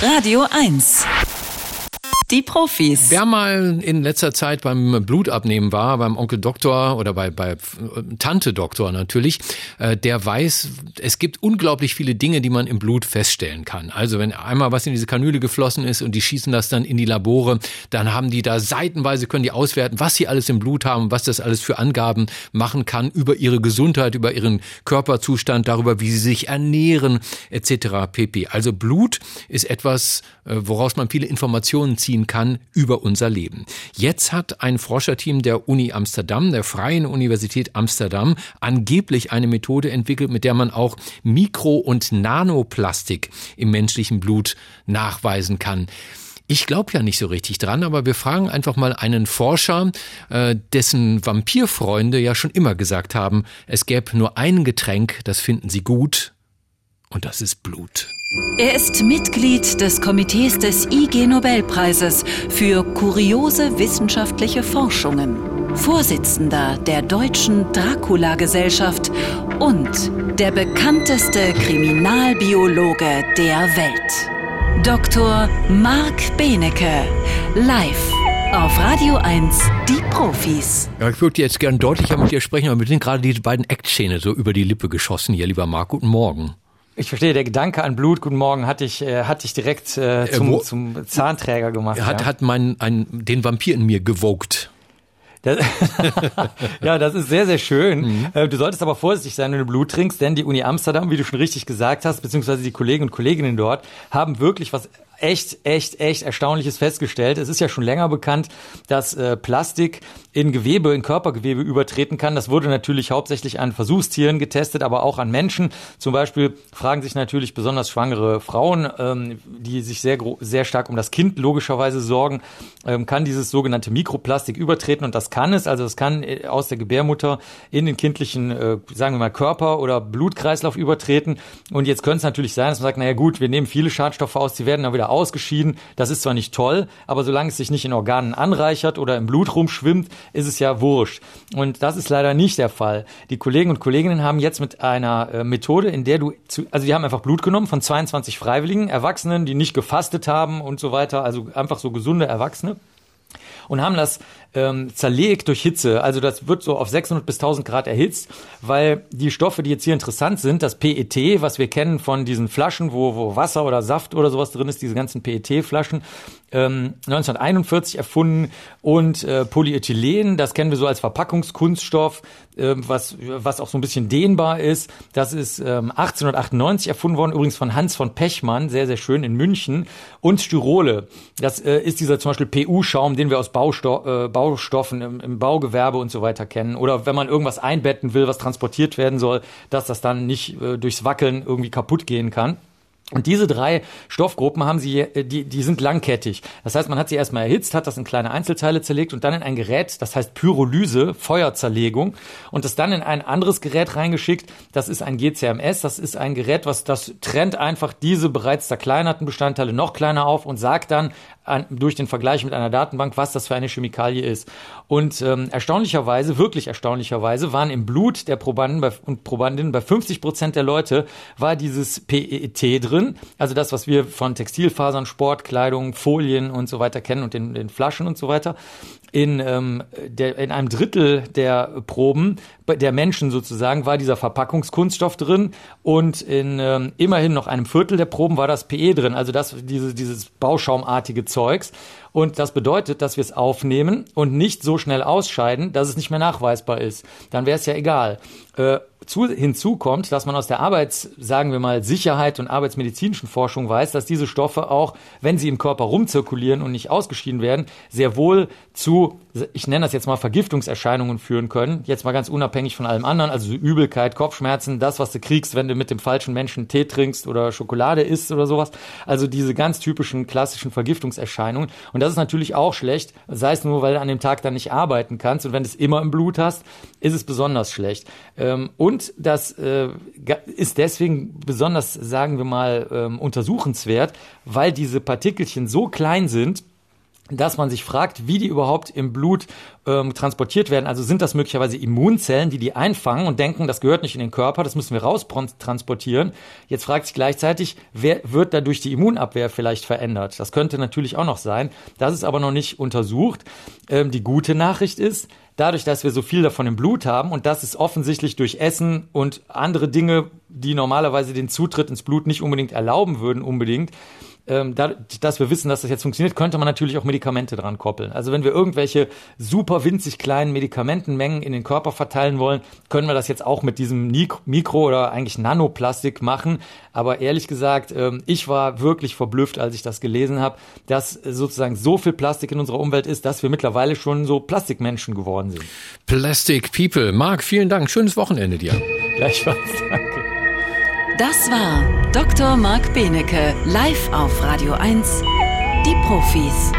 Radio 1. Die Profis. Wer mal in letzter Zeit beim Blutabnehmen war, beim Onkel Doktor oder bei, bei Tante Doktor natürlich, äh, der weiß, es gibt unglaublich viele Dinge, die man im Blut feststellen kann. Also wenn einmal was in diese Kanüle geflossen ist und die schießen das dann in die Labore, dann haben die da seitenweise, können die auswerten, was sie alles im Blut haben, was das alles für Angaben machen kann über ihre Gesundheit, über ihren Körperzustand, darüber, wie sie sich ernähren, etc. pp. Also Blut ist etwas, äh, woraus man viele Informationen ziehen nachvollziehen kann über unser Leben. Jetzt hat ein Forscherteam der Uni Amsterdam, der Freien Universität Amsterdam, angeblich eine Methode entwickelt, mit der man auch Mikro- und Nanoplastik im menschlichen Blut nachweisen kann. Ich glaube ja nicht so richtig dran, aber wir fragen einfach mal einen Forscher, äh, dessen Vampirfreunde ja schon immer gesagt haben, es gäbe nur ein Getränk, das finden sie gut, und das ist Blut. Er ist Mitglied des Komitees des IG Nobelpreises für kuriose wissenschaftliche Forschungen, Vorsitzender der Deutschen Dracula-Gesellschaft und der bekannteste Kriminalbiologe der Welt. Dr. Marc Benecke, live auf Radio 1, die Profis. Ja, ich würde jetzt gern deutlicher mit dir sprechen, aber mir sind gerade die beiden Act-Szene so über die Lippe geschossen hier, lieber Marc. Guten Morgen. Ich verstehe, der Gedanke an Blut, guten Morgen, hatte ich, äh, hatte ich direkt äh, äh zum, zum Zahnträger gemacht. Hat, ja. hat mein, ein, den Vampir in mir gewogt. Das, ja, das ist sehr, sehr schön. Mhm. Äh, du solltest aber vorsichtig sein, wenn du Blut trinkst, denn die Uni Amsterdam, wie du schon richtig gesagt hast, beziehungsweise die Kollegen und Kolleginnen dort, haben wirklich was echt, echt, echt Erstaunliches festgestellt. Es ist ja schon länger bekannt, dass äh, Plastik in Gewebe, in Körpergewebe übertreten kann. Das wurde natürlich hauptsächlich an Versuchstieren getestet, aber auch an Menschen. Zum Beispiel fragen sich natürlich besonders schwangere Frauen, ähm, die sich sehr, sehr stark um das Kind logischerweise sorgen, ähm, kann dieses sogenannte Mikroplastik übertreten und das kann es. Also es kann äh, aus der Gebärmutter in den kindlichen, äh, sagen wir mal, Körper oder Blutkreislauf übertreten. Und jetzt könnte es natürlich sein, dass man sagt, naja gut, wir nehmen viele Schadstoffe aus, die werden dann wieder ausgeschieden. Das ist zwar nicht toll, aber solange es sich nicht in Organen anreichert oder im Blut rumschwimmt, ist es ja wurscht. Und das ist leider nicht der Fall. Die Kollegen und Kolleginnen haben jetzt mit einer äh, Methode, in der du, zu, also die haben einfach Blut genommen von 22 Freiwilligen, Erwachsenen, die nicht gefastet haben und so weiter, also einfach so gesunde Erwachsene und haben das ähm, zerlegt durch Hitze. Also das wird so auf 600 bis 1000 Grad erhitzt, weil die Stoffe, die jetzt hier interessant sind, das PET, was wir kennen von diesen Flaschen, wo, wo Wasser oder Saft oder sowas drin ist, diese ganzen PET-Flaschen, ähm, 1941 erfunden und äh, Polyethylen, das kennen wir so als Verpackungskunststoff, äh, was, was auch so ein bisschen dehnbar ist. Das ist ähm, 1898 erfunden worden, übrigens von Hans von Pechmann, sehr, sehr schön in München. Und Styrole, das äh, ist dieser zum Beispiel PU-Schaum, den wir aus Bausto äh, Baustoffen im, im Baugewerbe und so weiter kennen. Oder wenn man irgendwas einbetten will, was transportiert werden soll, dass das dann nicht äh, durchs Wackeln irgendwie kaputt gehen kann. Und diese drei Stoffgruppen haben sie, äh, die, die sind langkettig. Das heißt, man hat sie erstmal erhitzt, hat das in kleine Einzelteile zerlegt und dann in ein Gerät, das heißt Pyrolyse, Feuerzerlegung, und das dann in ein anderes Gerät reingeschickt. Das ist ein GCMS. Das ist ein Gerät, was das trennt einfach diese bereits zerkleinerten Bestandteile noch kleiner auf und sagt dann an, durch den Vergleich mit einer Datenbank, was das für eine Chemikalie ist. Und ähm, erstaunlicherweise, wirklich erstaunlicherweise, waren im Blut der Probanden bei, und Probandinnen bei 50 Prozent der Leute war dieses PET drin. Also das, was wir von Textilfasern, Sportkleidung, Folien und so weiter kennen und den, den Flaschen und so weiter. In, ähm, der, in einem Drittel der Proben der Menschen sozusagen war dieser Verpackungskunststoff drin und in ähm, immerhin noch einem Viertel der Proben war das PE drin, also das, diese, dieses bauschaumartige Zeugs. Und das bedeutet, dass wir es aufnehmen und nicht so schnell ausscheiden, dass es nicht mehr nachweisbar ist. Dann wäre es ja egal. Äh, zu, hinzu kommt, dass man aus der Arbeits, sagen wir mal, Sicherheit und arbeitsmedizinischen Forschung weiß, dass diese Stoffe auch, wenn sie im Körper rumzirkulieren und nicht ausgeschieden werden, sehr wohl zu, ich nenne das jetzt mal Vergiftungserscheinungen führen können. Jetzt mal ganz unabhängig von allem anderen, also Übelkeit, Kopfschmerzen, das, was du kriegst, wenn du mit dem falschen Menschen Tee trinkst oder Schokolade isst oder sowas. Also diese ganz typischen klassischen Vergiftungserscheinungen. Und das ist natürlich auch schlecht, sei es nur, weil du an dem Tag dann nicht arbeiten kannst. Und wenn du es immer im Blut hast, ist es besonders schlecht. Ähm, und und das äh, ist deswegen besonders, sagen wir mal, ähm, untersuchenswert, weil diese Partikelchen so klein sind, dass man sich fragt, wie die überhaupt im Blut ähm, transportiert werden. Also sind das möglicherweise Immunzellen, die die einfangen und denken, das gehört nicht in den Körper, das müssen wir raus transportieren. Jetzt fragt sich gleichzeitig, wer wird dadurch die Immunabwehr vielleicht verändert? Das könnte natürlich auch noch sein. Das ist aber noch nicht untersucht. Ähm, die gute Nachricht ist, dadurch, dass wir so viel davon im Blut haben und das ist offensichtlich durch Essen und andere Dinge, die normalerweise den Zutritt ins Blut nicht unbedingt erlauben würden, unbedingt, ähm, da, dass wir wissen, dass das jetzt funktioniert, könnte man natürlich auch Medikamente dran koppeln. Also wenn wir irgendwelche super winzig kleinen Medikamentenmengen in den Körper verteilen wollen, können wir das jetzt auch mit diesem Mikro- oder eigentlich Nanoplastik machen. Aber ehrlich gesagt, ähm, ich war wirklich verblüfft, als ich das gelesen habe, dass sozusagen so viel Plastik in unserer Umwelt ist, dass wir mittlerweile schon so Plastikmenschen geworden sind. Plastic People. Marc, vielen Dank. Schönes Wochenende dir. Gleichfalls. Danke. Das war Dr. Marc Benecke live auf Radio 1. Die Profis.